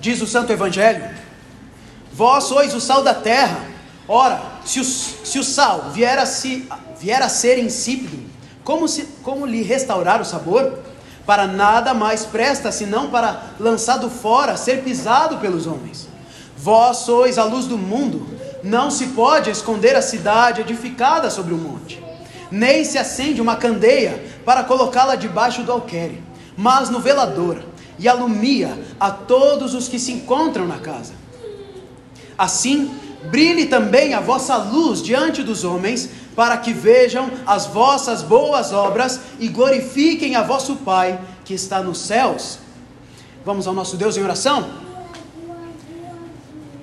Diz o Santo Evangelho: Vós sois o sal da terra. Ora, se o, se o sal vier a, se, vier a ser insípido, como, se, como lhe restaurar o sabor? Para nada mais presta senão para, lançado fora, ser pisado pelos homens. Vós sois a luz do mundo. Não se pode esconder a cidade edificada sobre o monte, nem se acende uma candeia para colocá-la debaixo do alqueire, mas no velador, e alumia a todos os que se encontram na casa. Assim, brilhe também a vossa luz diante dos homens, para que vejam as vossas boas obras e glorifiquem a vosso Pai que está nos céus. Vamos ao nosso Deus em oração?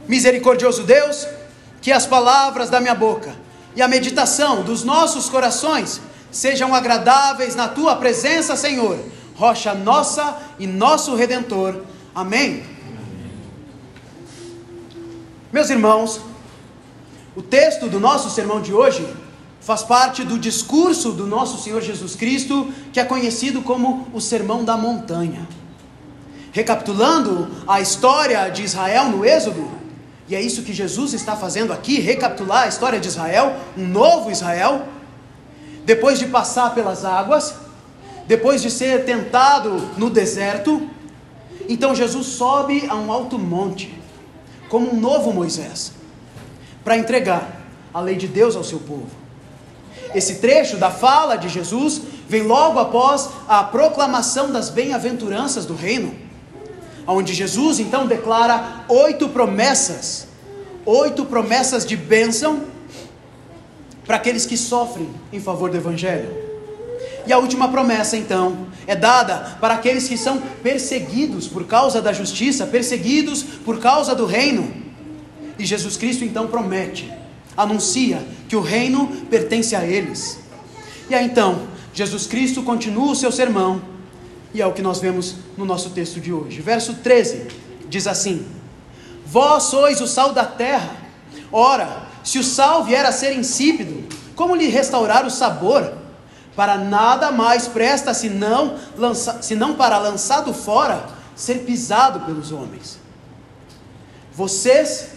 Misericordioso Deus, que as palavras da minha boca e a meditação dos nossos corações sejam agradáveis na tua presença, Senhor, rocha nossa e nosso redentor. Amém. Meus irmãos, o texto do nosso sermão de hoje faz parte do discurso do nosso Senhor Jesus Cristo, que é conhecido como o Sermão da Montanha. Recapitulando a história de Israel no Êxodo, e é isso que Jesus está fazendo aqui, recapitular a história de Israel, um novo Israel, depois de passar pelas águas, depois de ser tentado no deserto, então Jesus sobe a um alto monte, como um novo Moisés, para entregar a lei de Deus ao seu povo. Esse trecho da fala de Jesus vem logo após a proclamação das bem-aventuranças do reino, onde Jesus então declara oito promessas, oito promessas de bênção para aqueles que sofrem em favor do Evangelho. E a última promessa, então, é dada para aqueles que são perseguidos por causa da justiça, perseguidos por causa do reino. E Jesus Cristo então promete anuncia que o reino pertence a eles. E aí então, Jesus Cristo continua o seu sermão, e é o que nós vemos no nosso texto de hoje. Verso 13 diz assim: Vós sois o sal da terra. Ora, se o sal vier a ser insípido, como lhe restaurar o sabor? Para nada mais presta senão, lança, senão para lançado fora ser pisado pelos homens. Vocês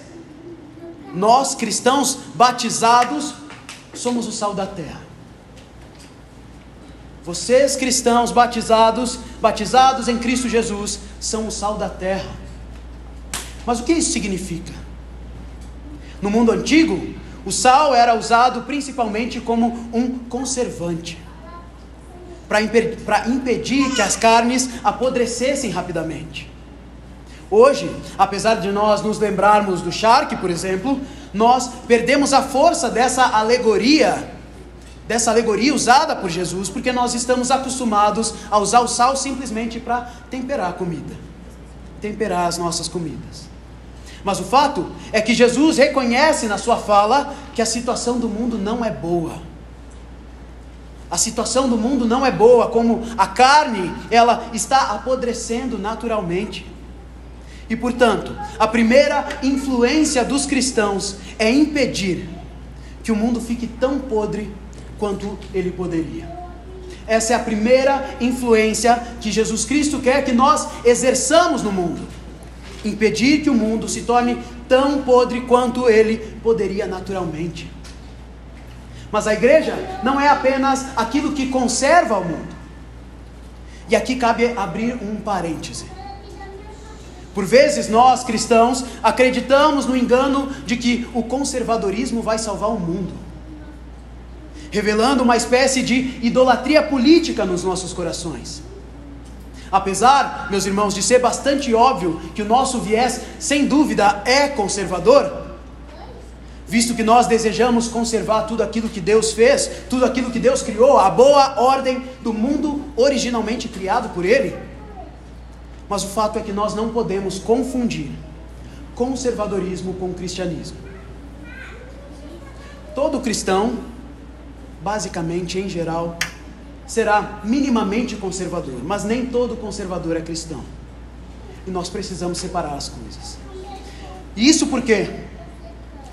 nós cristãos batizados somos o sal da terra. Vocês cristãos batizados, batizados em Cristo Jesus, são o sal da terra. Mas o que isso significa? No mundo antigo, o sal era usado principalmente como um conservante para impedir que as carnes apodrecessem rapidamente. Hoje, apesar de nós nos lembrarmos do charque, por exemplo, nós perdemos a força dessa alegoria, dessa alegoria usada por Jesus, porque nós estamos acostumados a usar o sal simplesmente para temperar a comida, temperar as nossas comidas. Mas o fato é que Jesus reconhece na sua fala que a situação do mundo não é boa. A situação do mundo não é boa, como a carne, ela está apodrecendo naturalmente. E portanto, a primeira influência dos cristãos é impedir que o mundo fique tão podre quanto ele poderia. Essa é a primeira influência que Jesus Cristo quer que nós exerçamos no mundo. Impedir que o mundo se torne tão podre quanto ele poderia naturalmente. Mas a igreja não é apenas aquilo que conserva o mundo. E aqui cabe abrir um parêntese. Por vezes nós cristãos acreditamos no engano de que o conservadorismo vai salvar o mundo, revelando uma espécie de idolatria política nos nossos corações. Apesar, meus irmãos, de ser bastante óbvio que o nosso viés, sem dúvida, é conservador, visto que nós desejamos conservar tudo aquilo que Deus fez, tudo aquilo que Deus criou, a boa ordem do mundo originalmente criado por Ele. Mas o fato é que nós não podemos confundir conservadorismo com cristianismo. Todo cristão, basicamente em geral, será minimamente conservador, mas nem todo conservador é cristão. E nós precisamos separar as coisas. Isso porque,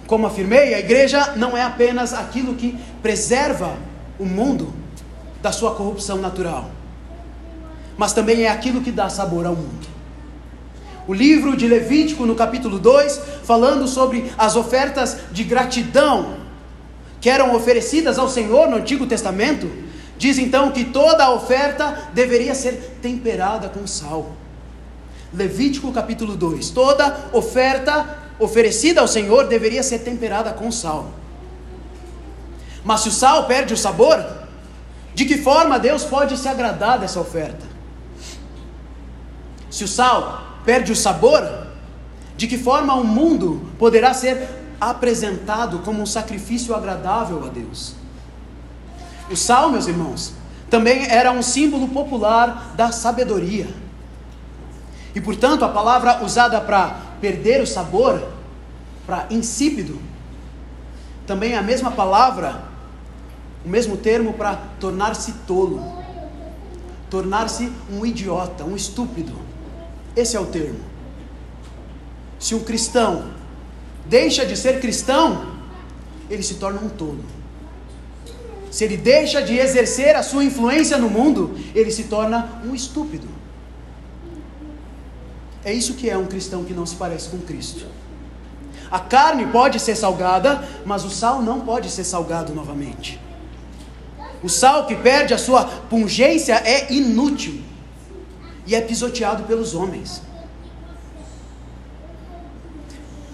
como afirmei, a igreja não é apenas aquilo que preserva o mundo da sua corrupção natural mas também é aquilo que dá sabor ao mundo. o livro de Levítico, no capítulo 2, falando sobre as ofertas de gratidão que eram oferecidas ao Senhor no Antigo Testamento, diz então que toda a oferta deveria ser temperada com sal. Levítico capítulo 2: toda oferta oferecida ao Senhor deveria ser temperada com sal. Mas se o sal perde o sabor, de que forma Deus pode se agradar dessa oferta? Se o sal perde o sabor, de que forma o mundo poderá ser apresentado como um sacrifício agradável a Deus? O sal, meus irmãos, também era um símbolo popular da sabedoria. E portanto, a palavra usada para perder o sabor, para insípido, também a mesma palavra, o mesmo termo para tornar-se tolo, tornar-se um idiota, um estúpido. Esse é o termo. Se um cristão deixa de ser cristão, ele se torna um tolo. Se ele deixa de exercer a sua influência no mundo, ele se torna um estúpido. É isso que é um cristão que não se parece com Cristo. A carne pode ser salgada, mas o sal não pode ser salgado novamente. O sal que perde a sua pungência é inútil e é pisoteado pelos homens.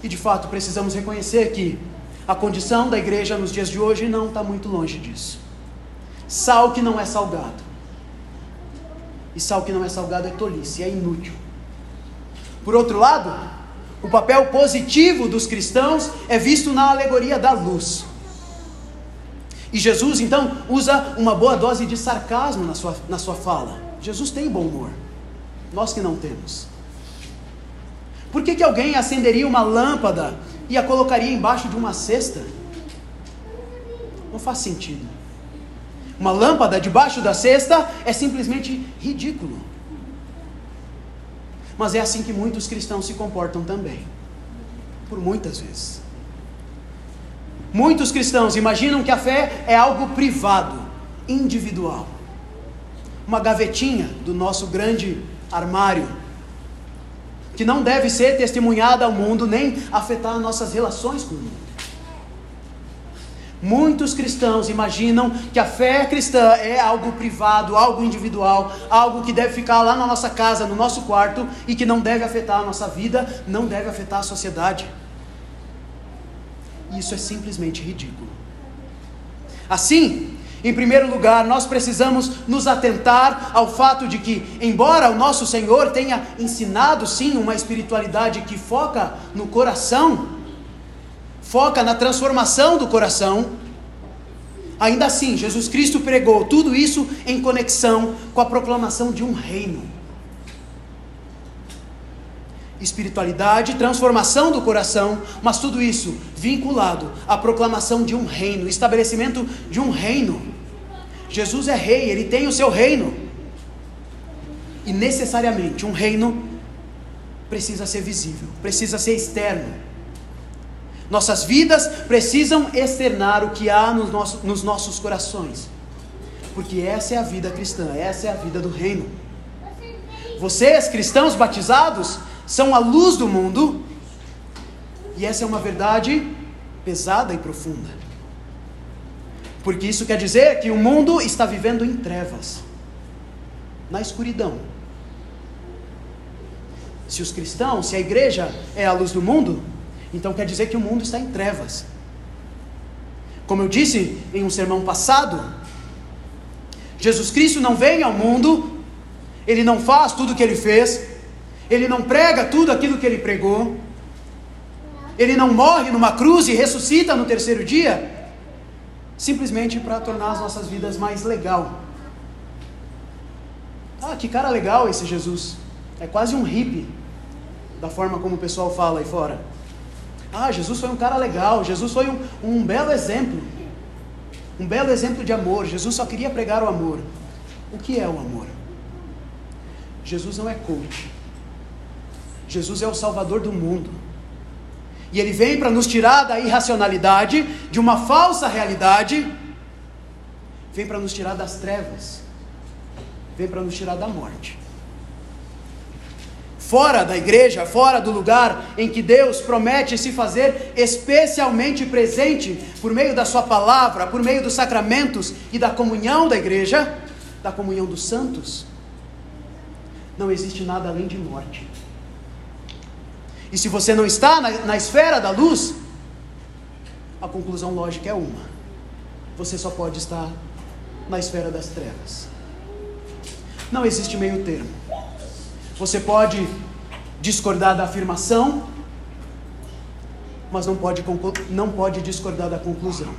E de fato precisamos reconhecer que a condição da igreja nos dias de hoje não está muito longe disso. Sal que não é salgado. E sal que não é salgado é tolice, é inútil. Por outro lado, o papel positivo dos cristãos é visto na alegoria da luz. E Jesus então usa uma boa dose de sarcasmo na sua, na sua fala. Jesus tem bom humor, nós que não temos. Por que, que alguém acenderia uma lâmpada e a colocaria embaixo de uma cesta? Não faz sentido. Uma lâmpada debaixo da cesta é simplesmente ridículo. Mas é assim que muitos cristãos se comportam também. Por muitas vezes. Muitos cristãos imaginam que a fé é algo privado, individual. Uma gavetinha do nosso grande armário, que não deve ser testemunhada ao mundo nem afetar nossas relações com o mundo. Muitos cristãos imaginam que a fé cristã é algo privado, algo individual, algo que deve ficar lá na nossa casa, no nosso quarto e que não deve afetar a nossa vida, não deve afetar a sociedade. Isso é simplesmente ridículo. Assim, em primeiro lugar, nós precisamos nos atentar ao fato de que, embora o nosso Senhor tenha ensinado sim uma espiritualidade que foca no coração, foca na transformação do coração. Ainda assim, Jesus Cristo pregou tudo isso em conexão com a proclamação de um reino. Espiritualidade, transformação do coração, mas tudo isso vinculado à proclamação de um reino, estabelecimento de um reino. Jesus é rei, ele tem o seu reino. E necessariamente um reino precisa ser visível, precisa ser externo nossas vidas precisam externar o que há nos nossos, nos nossos corações. Porque essa é a vida cristã, essa é a vida do reino. Vocês, cristãos batizados, são a luz do mundo, e essa é uma verdade pesada e profunda. Porque isso quer dizer que o mundo está vivendo em trevas, na escuridão. Se os cristãos, se a igreja é a luz do mundo, então quer dizer que o mundo está em trevas. Como eu disse em um sermão passado, Jesus Cristo não vem ao mundo, ele não faz tudo o que ele fez, ele não prega tudo aquilo que ele pregou, ele não morre numa cruz e ressuscita no terceiro dia, simplesmente para tornar as nossas vidas mais legal. Ah, que cara legal esse Jesus. É quase um hippie, da forma como o pessoal fala aí fora. Ah, Jesus foi um cara legal, Jesus foi um, um belo exemplo. Um belo exemplo de amor. Jesus só queria pregar o amor. O que é o amor? Jesus não é coach. Jesus é o Salvador do mundo. E ele vem para nos tirar da irracionalidade, de uma falsa realidade, vem para nos tirar das trevas, vem para nos tirar da morte. Fora da igreja, fora do lugar em que Deus promete se fazer especialmente presente por meio da Sua palavra, por meio dos sacramentos e da comunhão da igreja, da comunhão dos santos, não existe nada além de morte. E se você não está na, na esfera da luz, a conclusão lógica é uma: você só pode estar na esfera das trevas. Não existe meio termo. Você pode discordar da afirmação, mas não pode, não pode discordar da conclusão.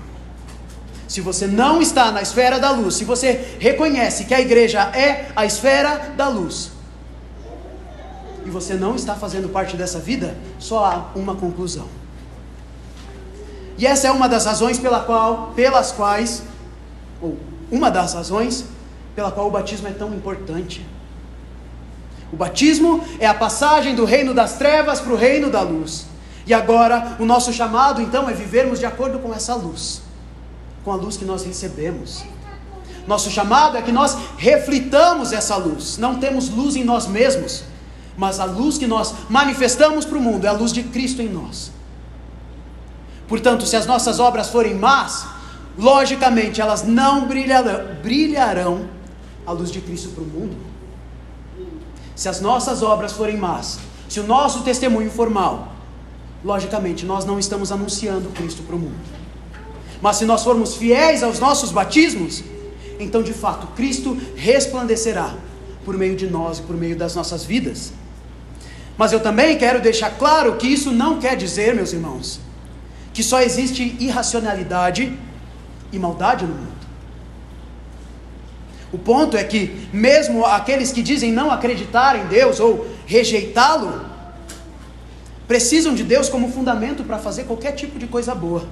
Se você não está na esfera da luz, se você reconhece que a igreja é a esfera da luz, e você não está fazendo parte dessa vida, só há uma conclusão. E essa é uma das razões pela qual, pelas quais, ou uma das razões pela qual o batismo é tão importante. O batismo é a passagem do reino das trevas para o reino da luz. E agora, o nosso chamado então é vivermos de acordo com essa luz, com a luz que nós recebemos. Nosso chamado é que nós reflitamos essa luz. Não temos luz em nós mesmos, mas a luz que nós manifestamos para o mundo é a luz de Cristo em nós. Portanto, se as nossas obras forem más, logicamente elas não brilharão, brilharão a luz de Cristo para o mundo. Se as nossas obras forem más, se o nosso testemunho for mal, logicamente nós não estamos anunciando Cristo para o mundo. Mas se nós formos fiéis aos nossos batismos, então de fato Cristo resplandecerá por meio de nós e por meio das nossas vidas. Mas eu também quero deixar claro que isso não quer dizer, meus irmãos, que só existe irracionalidade e maldade no mundo. O ponto é que, mesmo aqueles que dizem não acreditar em Deus ou rejeitá-lo, precisam de Deus como fundamento para fazer qualquer tipo de coisa boa.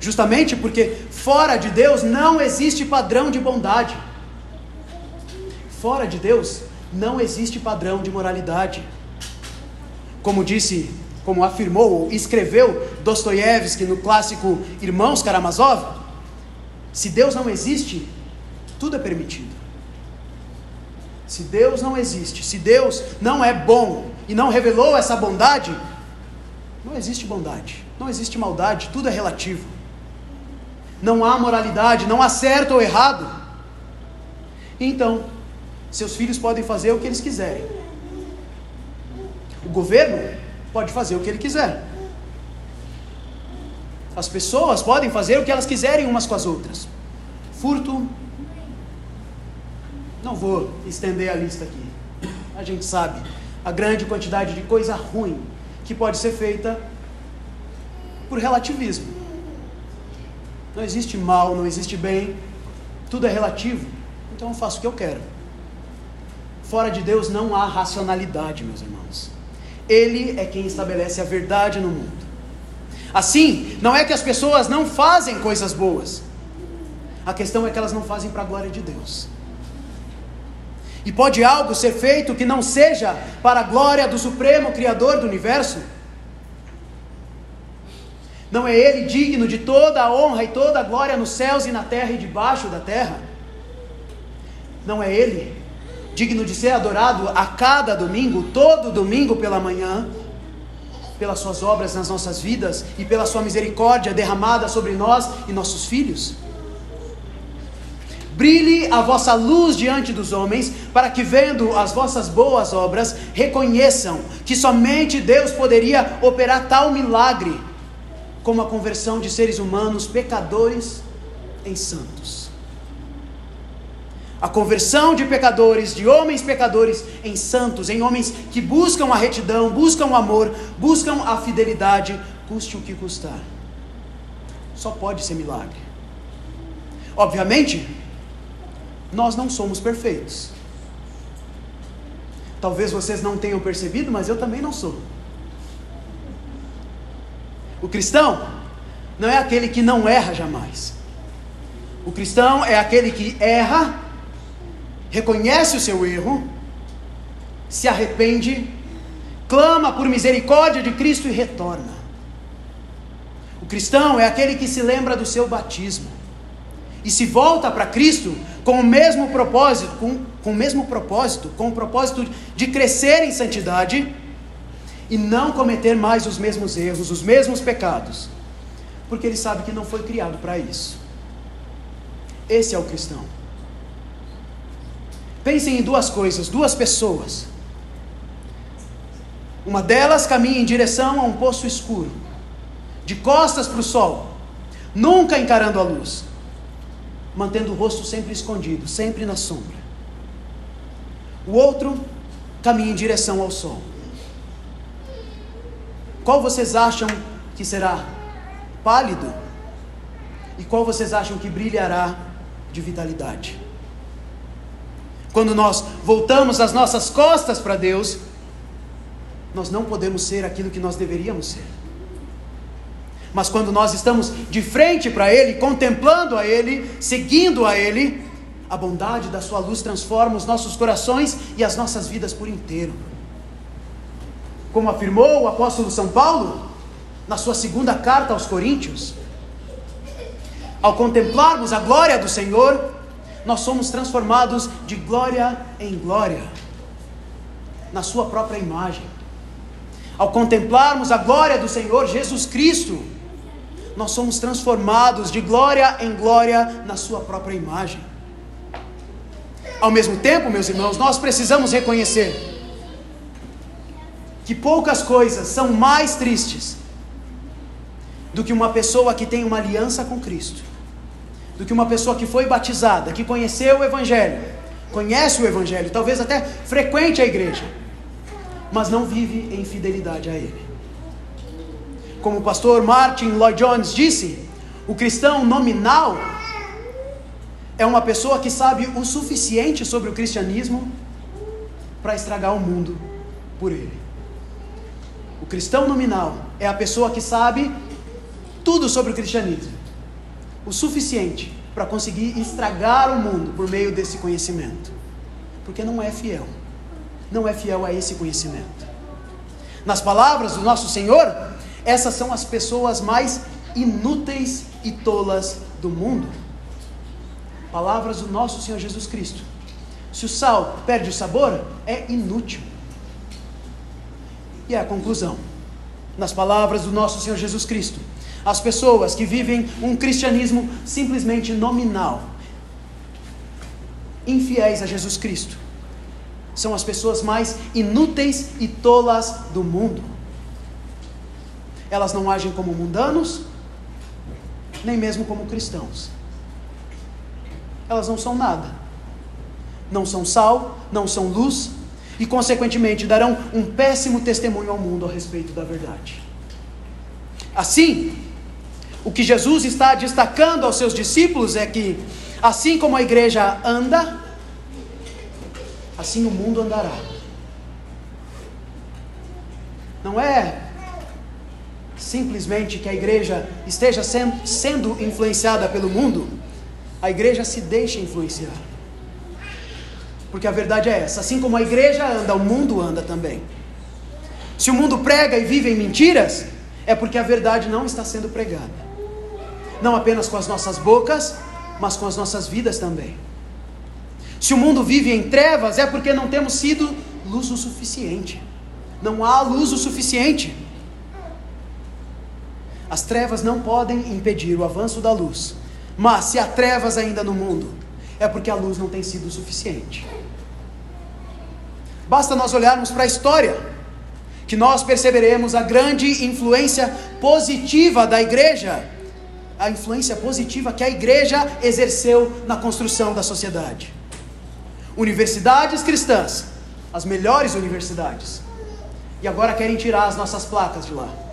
Justamente porque fora de Deus não existe padrão de bondade. Fora de Deus não existe padrão de moralidade. Como disse, como afirmou ou escreveu Dostoiévski no clássico Irmãos Karamazov, se Deus não existe, tudo é permitido. Se Deus não existe, se Deus não é bom e não revelou essa bondade, não existe bondade, não existe maldade, tudo é relativo. Não há moralidade, não há certo ou errado. Então, seus filhos podem fazer o que eles quiserem. O governo pode fazer o que ele quiser. As pessoas podem fazer o que elas quiserem umas com as outras. Furto. Não vou estender a lista aqui. A gente sabe a grande quantidade de coisa ruim que pode ser feita por relativismo. Não existe mal, não existe bem, tudo é relativo. Então eu faço o que eu quero. Fora de Deus não há racionalidade, meus irmãos. Ele é quem estabelece a verdade no mundo. Assim, não é que as pessoas não fazem coisas boas. A questão é que elas não fazem para a glória de Deus. E pode algo ser feito que não seja para a glória do Supremo Criador do universo? Não é Ele digno de toda a honra e toda a glória nos céus e na terra e debaixo da terra? Não é Ele digno de ser adorado a cada domingo, todo domingo pela manhã, pelas suas obras nas nossas vidas e pela sua misericórdia derramada sobre nós e nossos filhos. Brilhe a vossa luz diante dos homens, para que, vendo as vossas boas obras, reconheçam que somente Deus poderia operar tal milagre, como a conversão de seres humanos pecadores em santos a conversão de pecadores, de homens pecadores em santos, em homens que buscam a retidão, buscam o amor, buscam a fidelidade, custe o que custar. Só pode ser milagre. Obviamente, nós não somos perfeitos. Talvez vocês não tenham percebido, mas eu também não sou. O cristão não é aquele que não erra jamais. O cristão é aquele que erra reconhece o seu erro, se arrepende, clama por misericórdia de Cristo e retorna. O cristão é aquele que se lembra do seu batismo e se volta para Cristo com o mesmo propósito, com, com o mesmo propósito, com o propósito de crescer em santidade e não cometer mais os mesmos erros, os mesmos pecados, porque ele sabe que não foi criado para isso. Esse é o cristão. Pensem em duas coisas, duas pessoas. Uma delas caminha em direção a um poço escuro, de costas para o sol, nunca encarando a luz, mantendo o rosto sempre escondido, sempre na sombra. O outro caminha em direção ao sol. Qual vocês acham que será pálido? E qual vocês acham que brilhará de vitalidade? Quando nós voltamos as nossas costas para Deus, nós não podemos ser aquilo que nós deveríamos ser. Mas quando nós estamos de frente para Ele, contemplando a Ele, seguindo a Ele, a bondade da Sua luz transforma os nossos corações e as nossas vidas por inteiro. Como afirmou o apóstolo São Paulo, na sua segunda carta aos Coríntios, ao contemplarmos a glória do Senhor, nós somos transformados de glória em glória, na Sua própria imagem. Ao contemplarmos a glória do Senhor Jesus Cristo, nós somos transformados de glória em glória na Sua própria imagem. Ao mesmo tempo, meus irmãos, nós precisamos reconhecer que poucas coisas são mais tristes do que uma pessoa que tem uma aliança com Cristo, do que uma pessoa que foi batizada, que conheceu o Evangelho, conhece o Evangelho, talvez até frequente a igreja mas não vive em fidelidade a Ele. Como o pastor Martin Lloyd Jones disse, o cristão nominal é uma pessoa que sabe o suficiente sobre o cristianismo para estragar o mundo por ele. O cristão nominal é a pessoa que sabe tudo sobre o cristianismo, o suficiente para conseguir estragar o mundo por meio desse conhecimento, porque não é fiel não é fiel a esse conhecimento. Nas palavras do nosso Senhor, essas são as pessoas mais inúteis e tolas do mundo. Palavras do nosso Senhor Jesus Cristo. Se o sal perde o sabor, é inútil. E é a conclusão. Nas palavras do nosso Senhor Jesus Cristo, as pessoas que vivem um cristianismo simplesmente nominal, infiéis a Jesus Cristo, são as pessoas mais inúteis e tolas do mundo. Elas não agem como mundanos, nem mesmo como cristãos. Elas não são nada. Não são sal, não são luz, e consequentemente darão um péssimo testemunho ao mundo a respeito da verdade. Assim, o que Jesus está destacando aos seus discípulos é que, assim como a igreja anda, assim o mundo andará. Não é simplesmente que a igreja esteja sendo influenciada pelo mundo, a igreja se deixa influenciar. Porque a verdade é essa: assim como a igreja anda, o mundo anda também. Se o mundo prega e vive em mentiras, é porque a verdade não está sendo pregada. Não apenas com as nossas bocas, mas com as nossas vidas também. Se o mundo vive em trevas, é porque não temos sido luz o suficiente. Não há luz o suficiente. As trevas não podem impedir o avanço da luz. Mas se há trevas ainda no mundo, é porque a luz não tem sido suficiente. Basta nós olharmos para a história, que nós perceberemos a grande influência positiva da igreja, a influência positiva que a igreja exerceu na construção da sociedade. Universidades cristãs, as melhores universidades. E agora querem tirar as nossas placas de lá.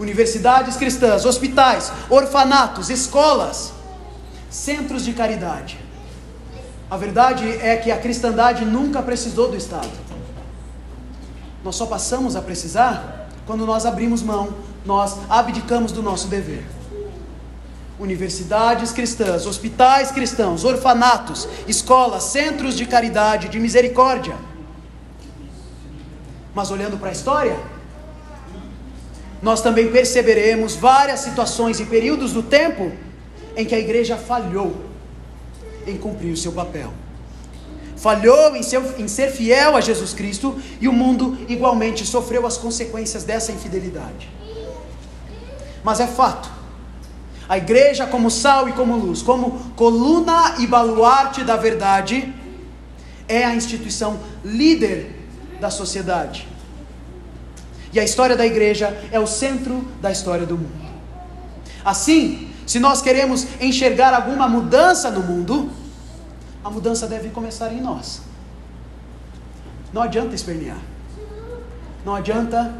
Universidades cristãs, hospitais, orfanatos, escolas, centros de caridade. A verdade é que a cristandade nunca precisou do Estado. Nós só passamos a precisar quando nós abrimos mão, nós abdicamos do nosso dever universidades cristãs, hospitais cristãos, orfanatos, escolas, centros de caridade, de misericórdia. Mas olhando para a história, nós também perceberemos várias situações e períodos do tempo em que a igreja falhou, em cumprir o seu papel. Falhou em ser, em ser fiel a Jesus Cristo e o mundo igualmente sofreu as consequências dessa infidelidade. Mas é fato, a igreja, como sal e como luz, como coluna e baluarte da verdade, é a instituição líder da sociedade. E a história da igreja é o centro da história do mundo. Assim, se nós queremos enxergar alguma mudança no mundo, a mudança deve começar em nós. Não adianta espernear. Não adianta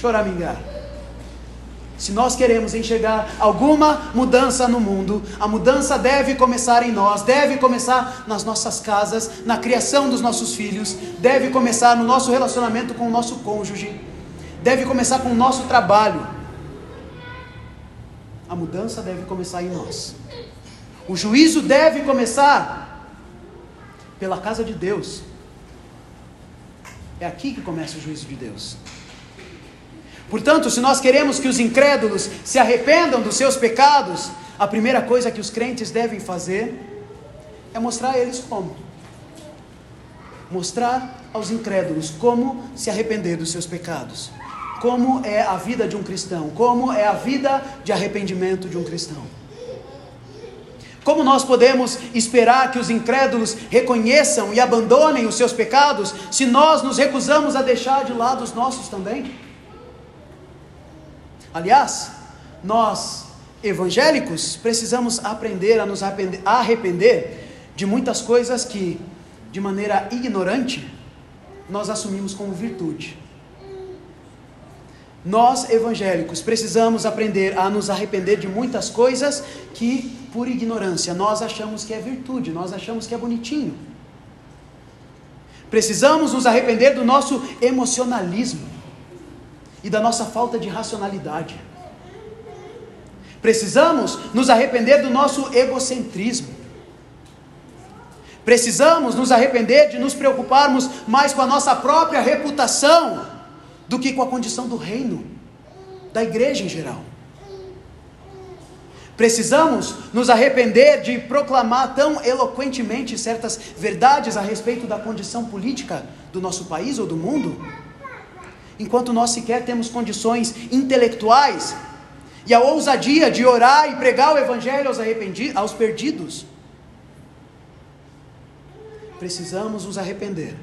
choramingar. Se nós queremos enxergar alguma mudança no mundo, a mudança deve começar em nós, deve começar nas nossas casas, na criação dos nossos filhos, deve começar no nosso relacionamento com o nosso cônjuge, deve começar com o nosso trabalho. A mudança deve começar em nós. O juízo deve começar pela casa de Deus. É aqui que começa o juízo de Deus. Portanto, se nós queremos que os incrédulos se arrependam dos seus pecados, a primeira coisa que os crentes devem fazer é mostrar a eles como. Mostrar aos incrédulos como se arrepender dos seus pecados. Como é a vida de um cristão, como é a vida de arrependimento de um cristão. Como nós podemos esperar que os incrédulos reconheçam e abandonem os seus pecados se nós nos recusamos a deixar de lado os nossos também? Aliás, nós evangélicos precisamos aprender a nos arrepender de muitas coisas que, de maneira ignorante, nós assumimos como virtude. Nós evangélicos precisamos aprender a nos arrepender de muitas coisas que, por ignorância, nós achamos que é virtude, nós achamos que é bonitinho. Precisamos nos arrepender do nosso emocionalismo e da nossa falta de racionalidade. Precisamos nos arrepender do nosso egocentrismo. Precisamos nos arrepender de nos preocuparmos mais com a nossa própria reputação do que com a condição do reino, da igreja em geral. Precisamos nos arrepender de proclamar tão eloquentemente certas verdades a respeito da condição política do nosso país ou do mundo enquanto nós sequer temos condições intelectuais e a ousadia de orar e pregar o Evangelho aos, arrependidos, aos perdidos. Precisamos nos arrepender.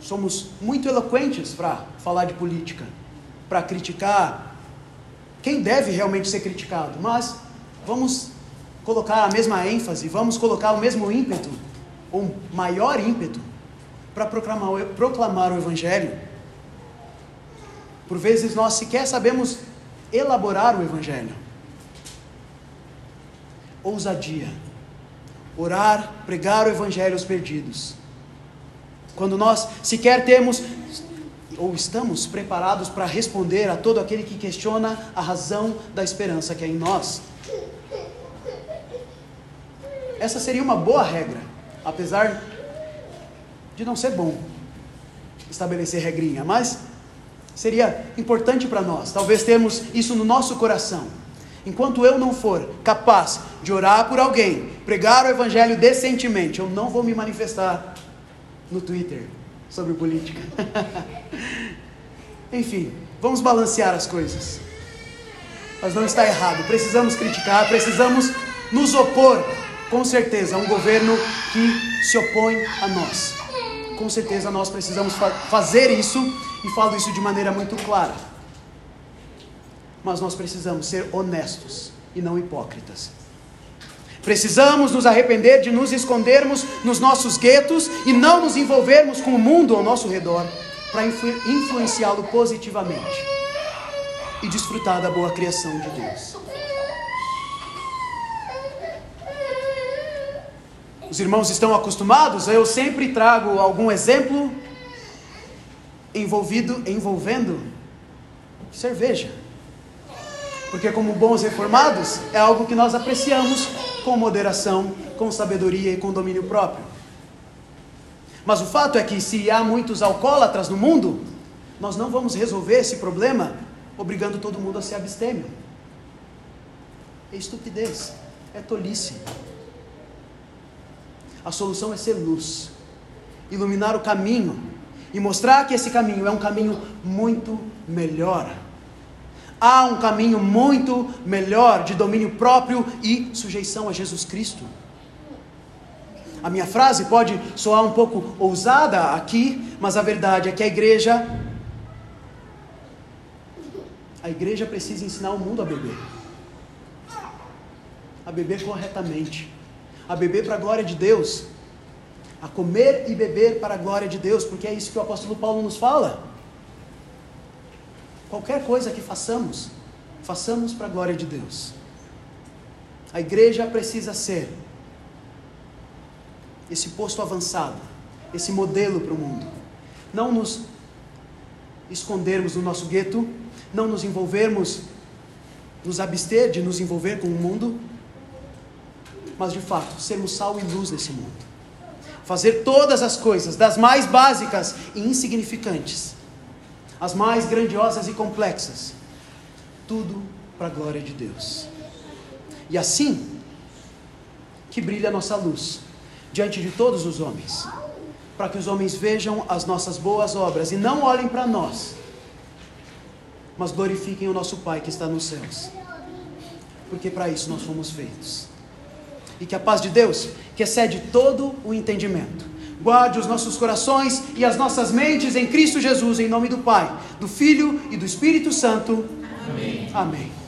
Somos muito eloquentes para falar de política, para criticar quem deve realmente ser criticado, mas vamos colocar a mesma ênfase, vamos colocar o mesmo ímpeto, ou maior ímpeto, para proclamar, proclamar o Evangelho. Por vezes nós sequer sabemos elaborar o Evangelho. Ousadia. Orar, pregar o Evangelho aos perdidos. Quando nós sequer temos ou estamos preparados para responder a todo aquele que questiona a razão da esperança que é em nós. Essa seria uma boa regra, apesar de não ser bom estabelecer regrinha, mas seria importante para nós, talvez termos isso no nosso coração. Enquanto eu não for capaz de orar por alguém, pregar o evangelho decentemente, eu não vou me manifestar no Twitter sobre política. Enfim, vamos balancear as coisas. Mas não está errado. Precisamos criticar, precisamos nos opor, com certeza, a um governo que se opõe a nós com certeza nós precisamos fa fazer isso e falo isso de maneira muito clara. Mas nós precisamos ser honestos e não hipócritas. Precisamos nos arrepender de nos escondermos nos nossos guetos e não nos envolvermos com o mundo ao nosso redor para influ influenciá-lo positivamente e desfrutar da boa criação de Deus. Os irmãos estão acostumados, eu sempre trago algum exemplo envolvido, envolvendo cerveja. Porque como bons reformados, é algo que nós apreciamos com moderação, com sabedoria e com domínio próprio. Mas o fato é que se há muitos alcoólatras no mundo, nós não vamos resolver esse problema obrigando todo mundo a ser abstêmio. é estupidez, é tolice. A solução é ser luz, iluminar o caminho e mostrar que esse caminho é um caminho muito melhor. Há um caminho muito melhor de domínio próprio e sujeição a Jesus Cristo. A minha frase pode soar um pouco ousada aqui, mas a verdade é que a igreja a igreja precisa ensinar o mundo a beber. A beber corretamente. A beber para a glória de Deus. A comer e beber para a glória de Deus, porque é isso que o apóstolo Paulo nos fala. Qualquer coisa que façamos, façamos para a glória de Deus. A igreja precisa ser esse posto avançado, esse modelo para o mundo. Não nos escondermos no nosso gueto, não nos envolvermos, nos abster de nos envolver com o mundo, mas de fato sermos sal e luz nesse mundo. Fazer todas as coisas, das mais básicas e insignificantes, as mais grandiosas e complexas, tudo para a glória de Deus. E assim que brilha a nossa luz diante de todos os homens, para que os homens vejam as nossas boas obras e não olhem para nós mas glorifiquem o nosso Pai que está nos céus, porque para isso nós fomos feitos. E que a paz de Deus, que excede todo o entendimento, guarde os nossos corações e as nossas mentes em Cristo Jesus, em nome do Pai, do Filho e do Espírito Santo. Amém. Amém.